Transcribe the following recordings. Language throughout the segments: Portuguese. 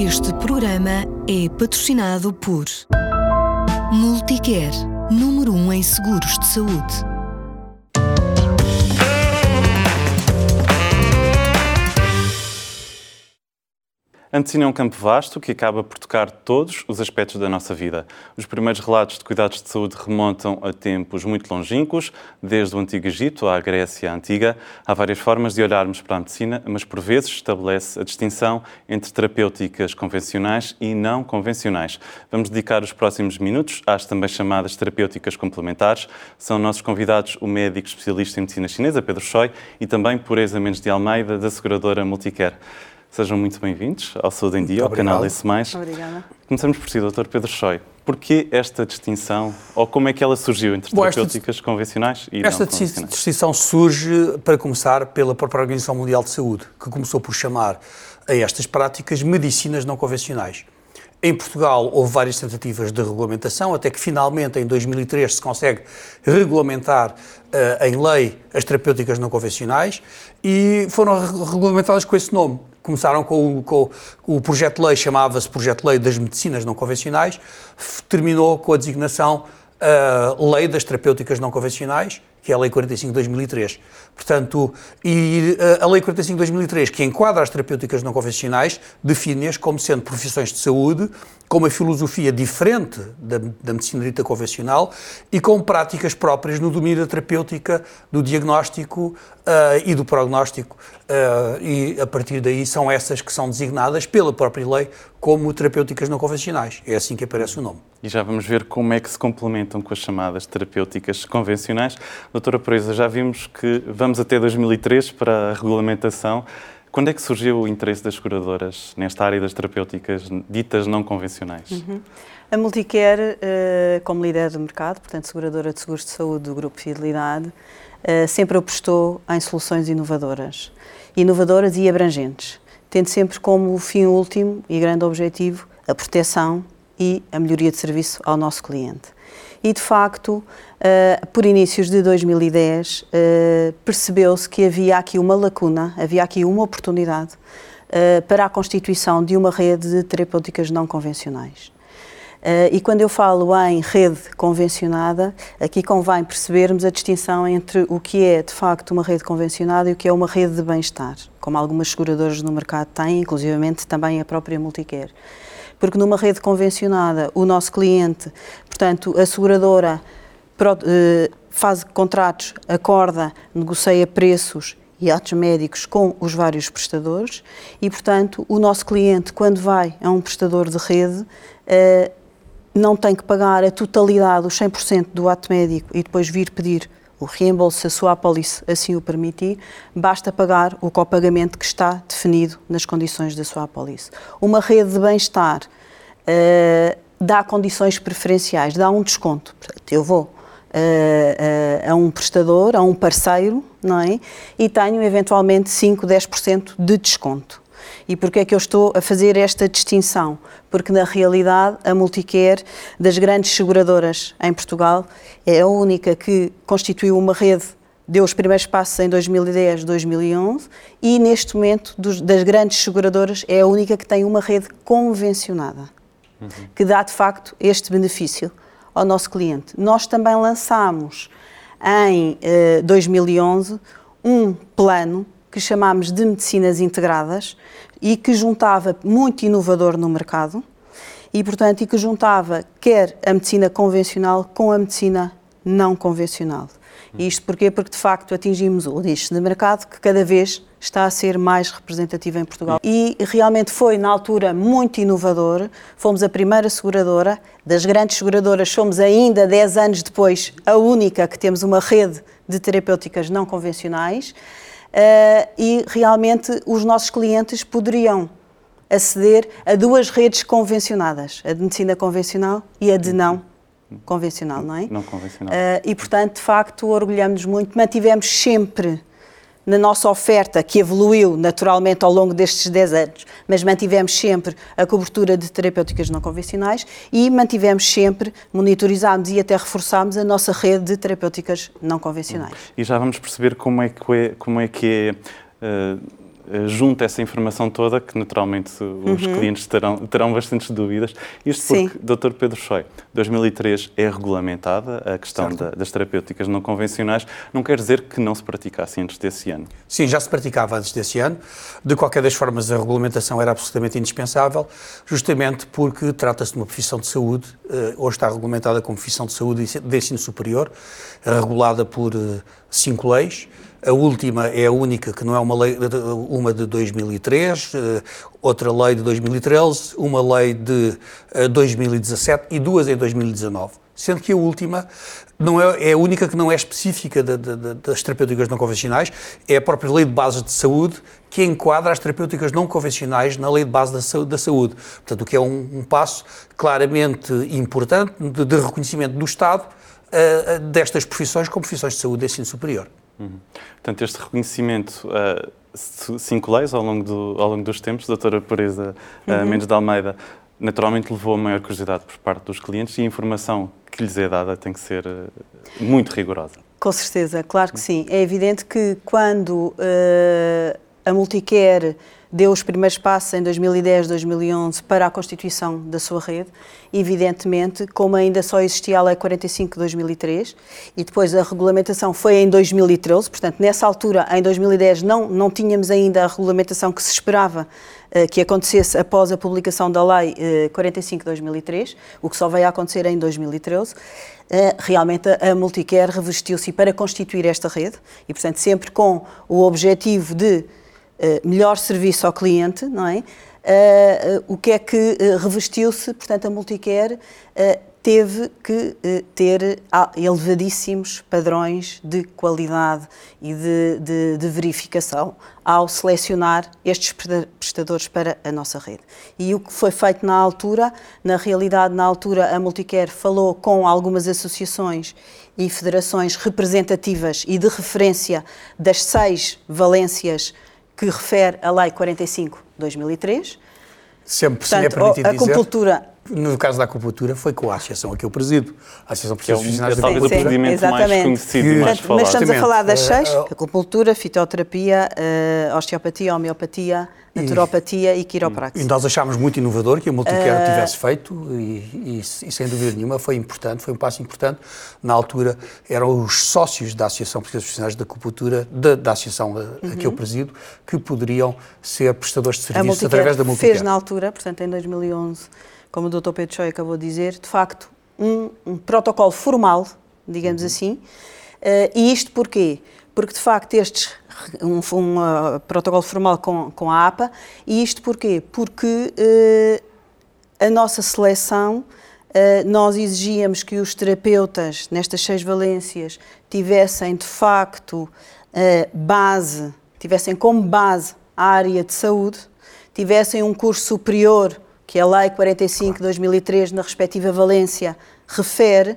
Este programa é patrocinado por Multicare, número 1 um em seguros de saúde. A medicina é um campo vasto que acaba por tocar todos os aspectos da nossa vida. Os primeiros relatos de cuidados de saúde remontam a tempos muito longínquos, desde o Antigo Egito à Grécia Antiga. Há várias formas de olharmos para a medicina, mas por vezes estabelece a distinção entre terapêuticas convencionais e não convencionais. Vamos dedicar os próximos minutos às também chamadas terapêuticas complementares. São nossos convidados o médico especialista em medicina chinesa, Pedro Choi, e também por Mendes de Almeida, da seguradora Multicare. Sejam muito bem-vindos ao Saúde em Dia, ao canal S+. Obrigada. Começamos por si, Dr. Pedro Choi. Porquê esta distinção, ou como é que ela surgiu entre Bom, terapêuticas esta, convencionais e esta não convencionais? Esta distinção surge, para começar, pela própria Organização Mundial de Saúde, que começou por chamar a estas práticas medicinas não convencionais. Em Portugal houve várias tentativas de regulamentação, até que finalmente em 2003 se consegue regulamentar uh, em lei as terapêuticas não convencionais e foram regulamentadas com esse nome. Começaram com, com o projeto de lei, chamava-se Projeto de Lei das Medicinas Não Convencionais, terminou com a designação uh, Lei das Terapêuticas Não Convencionais, que é a Lei 45 de 2003. Portanto, e uh, a Lei 45 de 2003, que enquadra as terapêuticas não convencionais, define-as como sendo profissões de saúde com uma filosofia diferente da, da medicina dita convencional e com práticas próprias no domínio da terapêutica, do diagnóstico uh, e do prognóstico. Uh, e a partir daí são essas que são designadas pela própria lei como terapêuticas não convencionais. É assim que aparece o nome. E já vamos ver como é que se complementam com as chamadas terapêuticas convencionais. Doutora Proeza, já vimos que vamos até 2003 para a regulamentação. Quando é que surgiu o interesse das curadoras nesta área das terapêuticas ditas não convencionais? Uhum. A Multicare, uh, como líder do mercado, portanto, seguradora de seguros de saúde do Grupo Fidelidade, uh, sempre apostou em soluções inovadoras. Inovadoras e abrangentes, tendo sempre como fim último e grande objetivo a proteção e a melhoria de serviço ao nosso cliente. E, de facto, Uh, por inícios de 2010, uh, eh, percebeu-se que havia aqui uma lacuna, havia aqui uma oportunidade uh, para a constituição de uma rede de terapêuticas não convencionais. e quando eu falo em rede convencionada, aqui convém percebermos a distinção entre o que é de facto uma rede convencionada e o que é uma rede de bem-estar, como algumas seguradoras no mercado têm, inclusivamente também a própria Multicare. Porque numa rede convencionada, o nosso cliente, portanto, a seguradora eh, faz contratos, acorda, negocia preços e atos médicos com os vários prestadores e, portanto, o nosso cliente, quando vai a um prestador de rede, eh, não tem que pagar a totalidade, os 100% do ato médico e depois vir pedir o reembolso, se a sua apólice assim o permitir, basta pagar o copagamento que está definido nas condições da sua apólice. Uma rede de bem-estar uh, dá condições preferenciais, dá um desconto. Eu vou a, a, um prestador, a um parceiro, não é? E tenho eventualmente 5, 10% de desconto. E porquê é que eu estou a fazer esta distinção? Porque na realidade a Multicare das grandes seguradoras em Portugal é a única que constituiu uma rede deu os primeiros passos em 2010, 2011 e neste momento dos, das grandes seguradoras é a única que tem uma rede convencionada, uhum. que dá de facto este benefício ao nosso cliente. Nós também lançámos em eh, 2011 um plano que chamámos de medicinas integradas e que juntava muito inovador no mercado e, portanto, e que juntava quer a medicina convencional com a medicina não convencional. Isto porquê? Porque, de facto, atingimos o nicho de mercado que cada vez está a ser mais representativa em Portugal. E realmente foi, na altura, muito inovador. Fomos a primeira seguradora, das grandes seguradoras, somos ainda, 10 anos depois, a única que temos uma rede de terapêuticas não convencionais. Uh, e realmente os nossos clientes poderiam aceder a duas redes convencionadas, a de medicina convencional e a de não convencional, não é? Não convencional. Uh, e, portanto, de facto, orgulhamos-nos muito, mantivemos sempre na nossa oferta, que evoluiu naturalmente ao longo destes 10 anos, mas mantivemos sempre a cobertura de terapêuticas não convencionais e mantivemos sempre, monitorizámos e até reforçámos a nossa rede de terapêuticas não convencionais. E já vamos perceber como é que é, como é, que é uh, junta essa informação toda que naturalmente os uhum. clientes terão, terão bastantes dúvidas. Isto Sim. porque, Dr. Pedro Choi, 2003 é regulamentada a questão da, das terapêuticas não convencionais, não quer dizer que não se praticasse antes desse ano? Sim, já se praticava antes desse ano. De qualquer das formas, a regulamentação era absolutamente indispensável, justamente porque trata-se de uma profissão de saúde, uh, hoje está regulamentada como profissão de saúde de ensino superior, regulada por uh, cinco leis. A última é a única que não é uma lei, uma de 2003, eh, outra lei de 2013, uma lei de 2017 eh, e duas em 2019. Sendo que a última não é, é a única que não é específica de, de, de, das terapêuticas não convencionais, é a própria lei de base de saúde que enquadra as terapêuticas não convencionais na lei de base da saúde. Da saúde. Portanto, o que é um, um passo claramente importante de, reconhecimento do Estado uh, destas profissões como profissões de saúde de ensino superior. Uhum. Portanto, este reconhecimento, uh, cinco leis ao longo, do, ao longo dos tempos, doutora Pereza uh, uhum. Mendes de Almeida, naturalmente levou a maior curiosidade por parte dos clientes e a informação que lhes é dada tem que ser uh, muito rigorosa. Com certeza, claro que sim. É evidente que quando uh, a Multicare deu os primeiros passos em 2010, 2011 para a constituição da sua rede. Evidentemente, como ainda só existia a Lei 45 de 2003 e depois a regulamentação foi em 2013, portanto, nessa altura, em 2010, não, não tínhamos ainda a regulamentação que se esperava uh, que acontecesse após a publicação da Lei uh, 45 de 2003, o que só veio a acontecer em 2013. Uh, eh, realmente a Multicare revestiu-se para constituir esta rede e, portanto, sempre com o objetivo de eh, melhor serviço ao cliente, não é? Uh, uh, o que é que revestiu-se, portanto, a Multicare teve que ter elevadíssimos padrões de qualidade e de, de, de, verificação ao selecionar estes prestadores para a nossa rede. E o que foi feito na altura, na realidade, na altura, a Multicare falou com algumas associações e federações representativas e de referência das seis valências que refere a Lei 45 de 2003. Sempre Portanto, é permitido a acupuntura no caso da acupuntura, foi com a associação a que eu presido, a Associação de Profissionais é, talvez o procedimento exatamente. mais conhecido e mais falado. Mas estamos a falar das seis, uh, acupuntura, fitoterapia, uh, osteopatia, homeopatia, naturopatia e, e quiropraxia. E nós achámos muito inovador que a Multicare uh, tivesse feito e, e, e, sem dúvida nenhuma foi importante, foi um passo importante. Na altura eram os sócios da Associação de Profissionais da Acupuntura, da, da associação a, a que eu uhum. presido, que poderiam ser prestadores de serviços através da Multicare. fez na altura, portanto em 2011, como o Dr. Pedro Choi acabou de dizer, de facto, um, um protocolo formal, digamos uhum. assim. Uh, e isto porquê? Porque, de facto, estes um, um uh, protocolo formal com, com a APA, e isto porquê? Porque uh, a nossa seleção, nós exigíamos que os terapeutas nestas seis valências tivessem, de facto, base, tivessem como base a área de saúde, tivessem um curso superior que a Lei 45 de 2003, na respectiva Valência, refere, uh,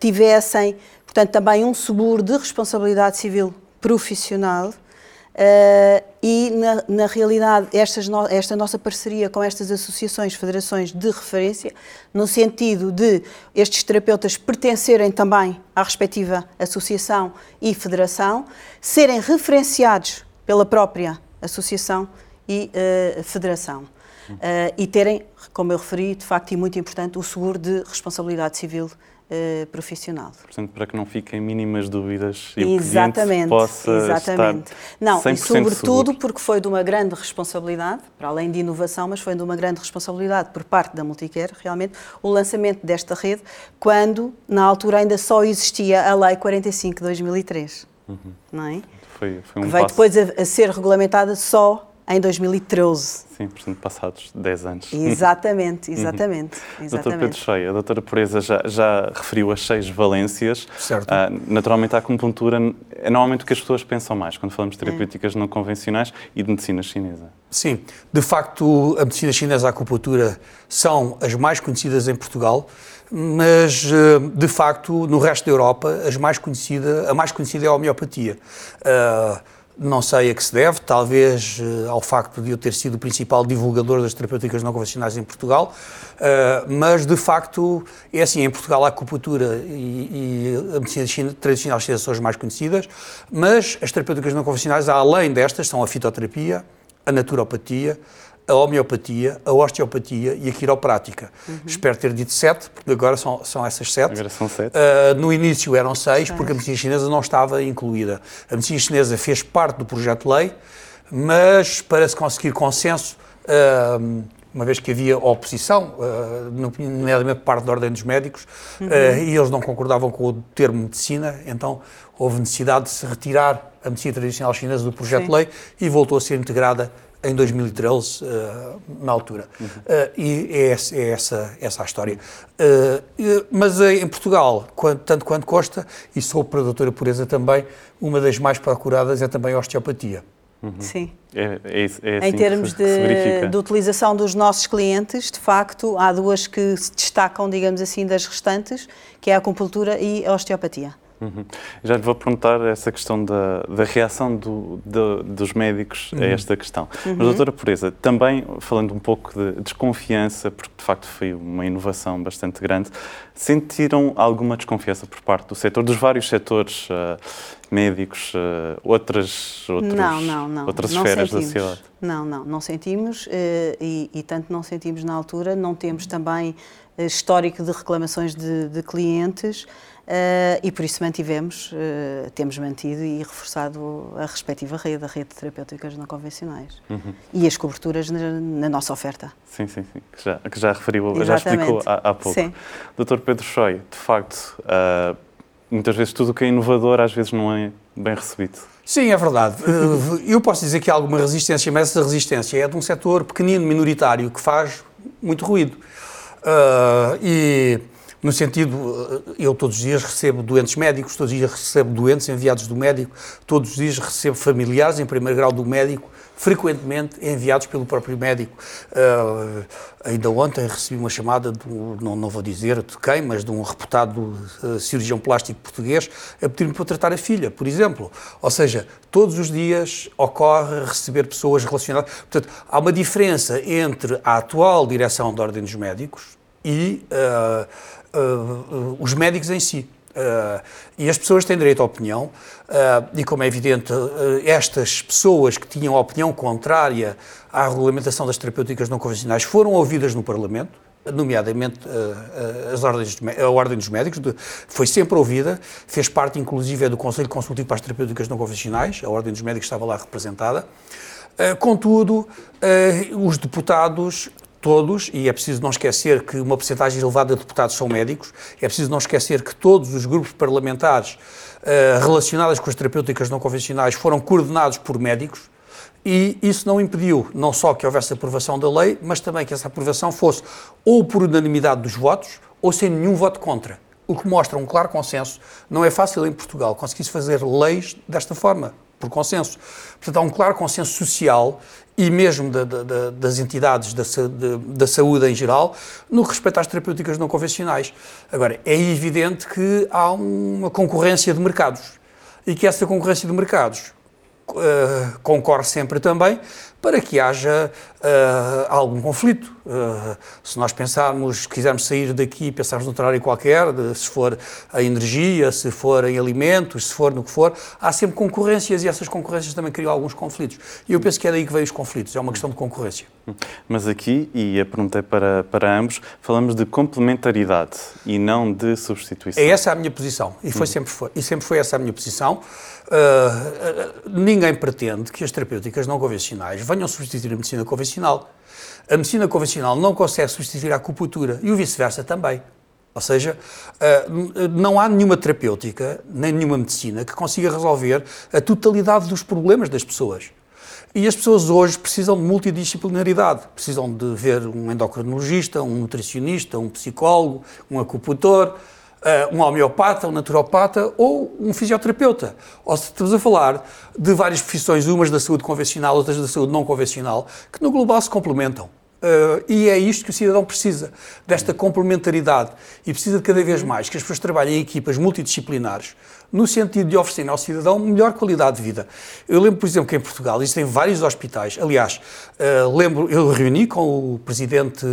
tivessem, portanto, também um seguro de responsabilidade civil profissional uh, e, na, na realidade, no, esta nossa parceria com estas associações, federações de referência, no sentido de estes terapeutas pertencerem também à respectiva associação e federação, serem referenciados pela própria associação e uh, federação uh, e terem, como eu referi, de facto e muito importante, o seguro de responsabilidade civil uh, profissional. Portanto, para que não fiquem mínimas dúvidas e exatamente, o possa exatamente. estar Não, e sobretudo seguro. porque foi de uma grande responsabilidade, para além de inovação, mas foi de uma grande responsabilidade por parte da Multicare, realmente, o lançamento desta rede, quando, na altura, ainda só existia a Lei 45 de 2003. Uhum. Não é? Foi, foi um que veio passo... depois a, a ser regulamentada só em 2013. Sim, portanto, passados 10 anos. Exatamente, exatamente. exatamente. Doutor Pedro Cheia, a doutora Pureza já, já referiu as seis valências. Certo. Uh, naturalmente, a acupuntura é normalmente o que as pessoas pensam mais quando falamos de terapêuticas é. não convencionais e de medicina chinesa. Sim, de facto, a medicina chinesa e a acupuntura são as mais conhecidas em Portugal, mas ah, de facto, no resto da Europa, as mais conhecida, a mais conhecida é a homeopatia. Uh, Não sei a que se deve, talvez uh, ao facto de eu ter sido o principal divulgador das terapêuticas não convencionais em Portugal, uh, mas de facto é assim, em Portugal a acupuntura e, e a medicina tradicional são as mais conhecidas, mas as terapêuticas não convencionais, além destas, são a fitoterapia, a naturopatia, a homeopatia, a osteopatia e a quiroprática. Uhum. Espero ter dito sete, porque agora são, são essas sete. Agora são sete. Uh, no início eram seis, porque a medicina chinesa não estava incluída. A medicina chinesa fez parte do projeto de lei, mas para se conseguir consenso, uh, uma vez que havia oposição, uh, nomeadamente por parte da Ordem dos Médicos, uhum. e eles não concordavam com o termo medicina, então houve necessidade de se retirar a medicina tradicional chinesa do projeto Sim. de lei e voltou a ser integrada em 2013, uh, eh, na altura. Uhum. Uh, e é, essa, é essa, essa a história. Uh, mas em Portugal, tanto quanto Costa, e sou para a doutora Pureza também, uma das mais procuradas é também a osteopatia. Uhum. Sim. É, é, é assim em termos de, de, utilização dos nossos clientes, de facto, há duas que se destacam, digamos assim, das restantes, que é a acupuntura e a osteopatia. Uhum. Já lhe vou perguntar essa questão da, da reação do, de, dos médicos uhum. a esta questão. Uhum. Mas, doutora Pureza, também falando um pouco de desconfiança, porque de facto foi uma inovação bastante grande, sentiram alguma desconfiança por parte do setor, dos vários setores uh, médicos, uh, outras, outros, não, não, não. outras não esferas sentimos. da sociedade? Não, não, não sentimos uh, e, e tanto não sentimos na altura, não temos também histórico de reclamações de, de clientes. Uh, e por isso mantivemos, uh, temos mantido e reforçado a respectiva rede, a rede de terapêuticas não convencionais uhum. e as coberturas na, na, nossa oferta. Sim, sim, sim, que já, que já referiu, Exatamente. já explicou há, há pouco. Sim. Doutor Pedro Choi, de facto, uh, muitas vezes tudo o que é inovador às vezes não é bem recebido. Sim, é verdade. Eu posso dizer que há alguma resistência, mas essa resistência é de um setor pequenino, minoritário, que faz muito ruído. e no sentido, eh, eu todos os dias recebo doentes médicos, todos os dias recebo doentes enviados do médico, todos os dias recebo familiares em primeiro grau do médico, frequentemente enviados pelo próprio médico. Uh, ainda ontem recebi uma chamada, do, não, não vou dizer de quem, mas de um reputado uh, cirurgião plástico português a pedir-me para tratar a filha, por exemplo. Ou seja, todos os dias ocorre receber pessoas relacionadas. Portanto, há uma diferença entre a atual direção da Ordem dos Médicos e. Uh, os médicos em si. Uh, e as pessoas têm direito à opinião, e como é evidente, estas pessoas que tinham a opinião contrária à regulamentação das terapêuticas não convencionais foram ouvidas no Parlamento, nomeadamente as ordens, a Ordem dos Médicos, foi sempre ouvida, fez parte inclusive do Conselho Consultivo para as Terapêuticas Não Convencionais, a Ordem dos Médicos estava lá representada. Contudo, os deputados todos, e é preciso não esquecer que uma porcentagem elevada de deputados são médicos, é preciso não esquecer que todos os grupos parlamentares uh, relacionados com as terapêuticas não convencionais foram coordenados por médicos, e isso não impediu não só que houvesse aprovação da lei, mas também que essa aprovação fosse ou por unanimidade dos votos, ou sem nenhum voto contra. O que mostra um claro consenso. Não é fácil em Portugal conseguir fazer leis desta forma, por consenso. Portanto, há um claro consenso social e mesmo da, da, das entidades da, da, saúde em geral, no que respeita às terapêuticas não convencionais. Agora, é evidente que há uma concorrência de mercados e que essa concorrência de mercados uh, concorre sempre também para que haja uh, algum conflito. Uh, se nós pensarmos, quisermos sair daqui e pensarmos noutra área qualquer, de, se for a energia, se for em alimentos, se for no que for, há sempre concorrências e essas concorrências também criam alguns conflitos. E eu penso que é daí que vêm os conflitos, é uma questão de concorrência. Mas aqui, e a pergunta é para, para ambos, falamos de complementaridade e não de substituição. É essa a minha posição, e, foi, uhum. sempre, foi, e sempre foi essa a minha posição. Uh, ninguém pretende que as terapêuticas não convencionais venham substituir a medicina convencional. A medicina convencional não consegue substituir a acupuntura e o vice-versa também. Ou seja, eh, não há nenhuma terapêutica, nem nenhuma medicina que consiga resolver a totalidade dos problemas das pessoas. E as pessoas hoje precisam de multidisciplinaridade. Precisam de ver um endocrinologista, um nutricionista, um psicólogo, um acupuntor, uh, um homeopata, um naturopata ou um fisioterapeuta. Ou se estamos a falar de várias profissões, umas da saúde convencional, outras da saúde não convencional, que no global se complementam. Uh, e é isto que o cidadão precisa, desta complementaridade. E precisa de cada vez mais que as pessoas trabalhem em equipas multidisciplinares, no sentido de oferecer ao cidadão melhor qualidade de vida. Eu lembro, por exemplo, que em Portugal existem vários hospitais. Aliás, uh, lembro, eu reuni com o presidente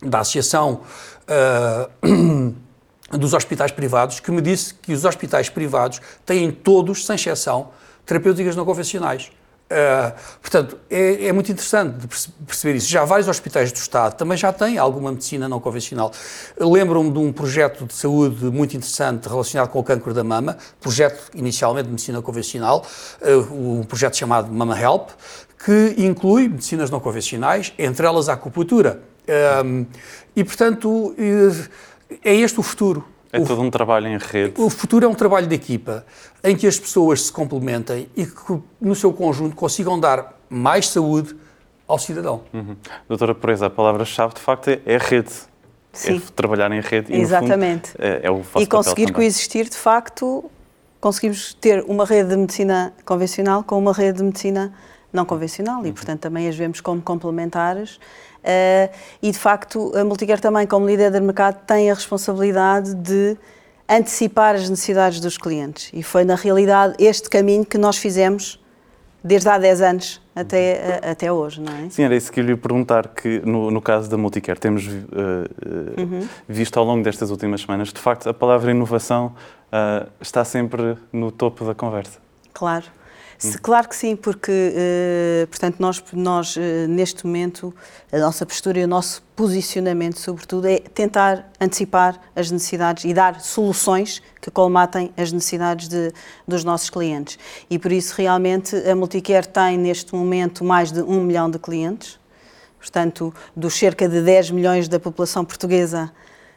da Associação uh, dos Hospitais Privados, que me disse que os hospitais privados têm todos, sem exceção, terapêuticas não convencionais. Uh, portanto, é, é, muito interessante perceber isso. Já vários hospitais do Estado também já têm alguma medicina não convencional. Lembro-me de um projeto de saúde muito interessante relacionado com o câncer da mama, projeto inicialmente de medicina convencional, uh, um projeto chamado Mama Help, que inclui medicinas não convencionais, entre elas a acupuntura. Um, e, portanto, é este o futuro. É o, todo um trabalho em rede. O futuro é um trabalho de equipa, em que as pessoas se complementem e que, no seu conjunto, consigam dar mais saúde ao cidadão. Uhum. Doutora Presa, a palavra-chave, de facto, é, rede. Sim. É trabalhar em rede. Exatamente. E, fundo, é, é o e conseguir coexistir, de facto, conseguimos ter uma rede de medicina convencional com uma rede de medicina não convencional e, uhum. portanto, também as vemos como complementares e, de facto, a Multicare também, como líder de mercado, tem a responsabilidade de antecipar as necessidades dos clientes. E foi, na realidade, este caminho que nós fizemos desde há 10 anos até, uh, até hoje, não é? Sim, era isso que eu lhe perguntar, que no, no caso da Multicare temos uh, uhum. visto ao longo destas últimas semanas, de facto, a palavra inovação está sempre no topo da conversa. Claro. Se, claro que sim, porque, uh, portanto, nós, nós uh, neste momento, a nossa postura e o nosso posicionamento, sobretudo, é tentar antecipar as necessidades e dar soluções que colmatem as necessidades de, dos nossos clientes. E por isso, realmente, a Multicare tem, neste momento, mais de um milhão de clientes. Portanto, dos cerca de 10 milhões da população portuguesa,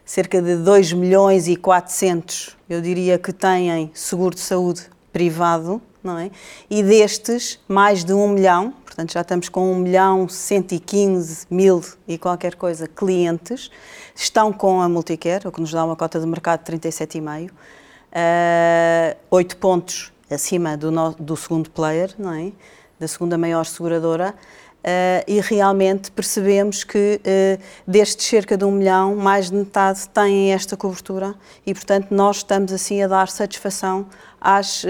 cerca de 2 milhões e 400, eu diria que têm seguro de saúde privado não é? E destes, mais de um milhão, portanto já estamos com um milhão 115 mil e qualquer coisa clientes, estão com a Multicare, o que nos dá uma cota de mercado de 37,5, uh, 8 pontos acima do, no, do segundo player, não é? Da segunda maior seguradora. Uh, e realmente percebemos que uh, destes cerca de um milhão, mais de metade têm esta cobertura e, portanto, nós estamos assim a dar satisfação às, uh,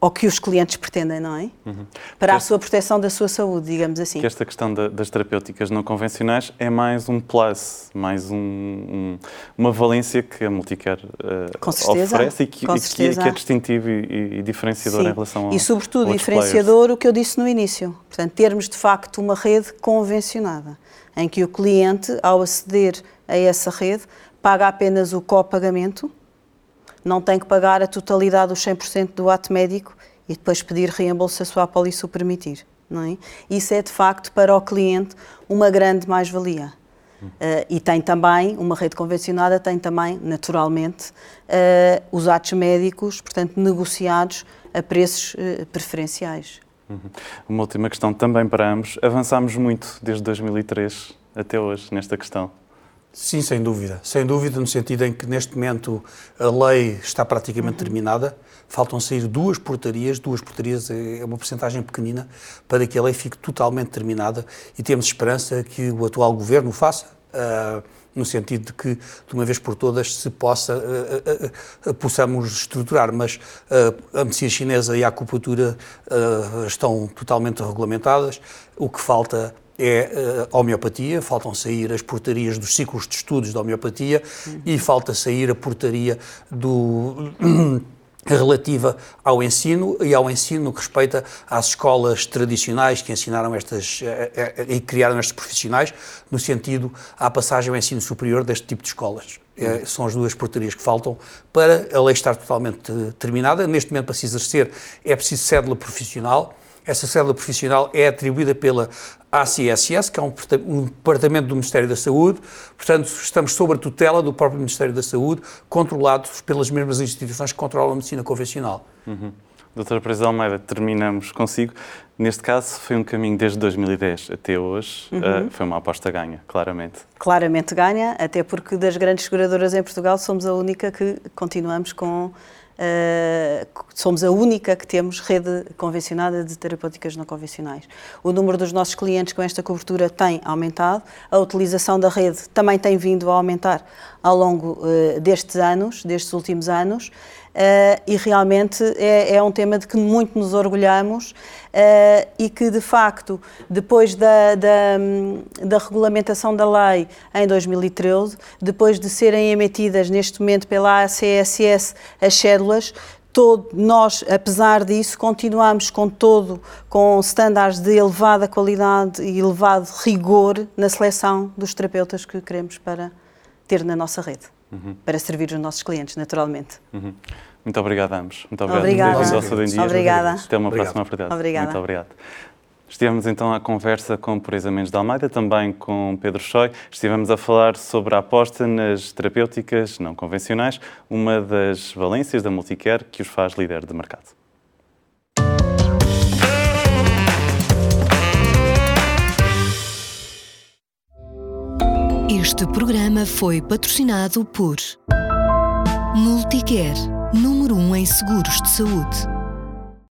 ao que os clientes pretendem, não é? Uhum. Para a sua proteção da sua saúde, digamos assim. Que esta questão da, das terapêuticas não convencionais é mais um plus, mais um, um, uma valência que a Multicare uh, certeza, oferece e que, e que, é, que, é distintivo e, e diferenciador Sim. em relação a E, sobretudo, diferenciador players. o que eu disse no início. Portanto, termos de facto uma rede convencionada, em que o cliente, ao aceder a essa rede, paga apenas o copagamento não tem que pagar a totalidade dos 100% do ato médico e depois pedir reembolso se a sua apólice o permitir. Não é? Isso é, de facto, para o cliente uma grande mais-valia. Uh, e tem também, uma rede convencionada tem também, naturalmente, uh, os atos médicos, portanto, negociados a preços uh, preferenciais. Uhum. Uma última questão também para ambos. Avançámos muito desde 2003 até hoje nesta questão. Sim, sem dúvida. Sem dúvida, no sentido em que neste momento a lei está praticamente uhum. terminada. Faltam sair duas portarias, duas portarias é uma porcentagem pequenina para que a lei fique totalmente terminada e temos esperança que o atual governo faça. Uh, no sentido de que, de uma vez por todas, se possa, uh, uh, possamos estruturar, mas a medicina chinesa e a acupuntura estão totalmente regulamentadas, o que falta é a uh, homeopatia, faltam sair as portarias dos ciclos de estudos da homeopatia uhum. e falta sair a portaria do relativa ao ensino e ao ensino que respeita às escolas tradicionais que ensinaram estas eh, eh, e criaram estes profissionais no sentido à passagem ao ensino superior deste tipo de escolas. É, são as duas portarias que faltam para a lei estar totalmente terminada. Neste momento, para se exercer, é preciso cédula profissional. Essa cédula profissional é atribuída pela ACSS, que é um, um departamento do Ministério da Saúde, portanto, estamos sob a tutela do próprio Ministério da Saúde, controlados pelas mesmas instituições que controlam a medicina convencional. Uhum. Doutora Presa Almeida, terminamos consigo. Neste caso, foi um caminho desde 2010 até hoje. Uhum. Uh, foi uma aposta ganha, claramente. Claramente ganha, até porque das grandes seguradoras em Portugal somos a única que continuamos com Uh, somos a única que temos rede convencionada de terapêuticas não convencionais. O número dos nossos clientes com esta cobertura tem aumentado, a utilização da rede também tem vindo a aumentar ao longo uh, destes anos, destes últimos anos. Uh, e realmente é, é, um tema de que muito nos orgulhamos uh, e que, de facto, depois da, da, da, regulamentação da lei em 2013, depois de serem emitidas neste momento pela ACSS as cédulas, Todo, nós, apesar disso, continuamos com todo, com estándares de elevada qualidade e elevado rigor na seleção dos terapeutas que queremos para ter na nossa rede, uhum. para servir os nossos clientes, naturalmente. Uhum. Muito obrigado a ambos. Muito obrigado. Obrigada. Obrigada. Obrigada. Até uma obrigado. próxima oportunidade. Obrigada. Muito obrigado. Estivemos então à conversa com Pureza Mendes de Almeida, também com Pedro Choi. Estivemos a falar sobre a aposta nas terapêuticas não convencionais, uma das valências da Multicare que os faz líder de mercado. Este programa foi patrocinado por Multicare, número 1 um em seguros de saúde.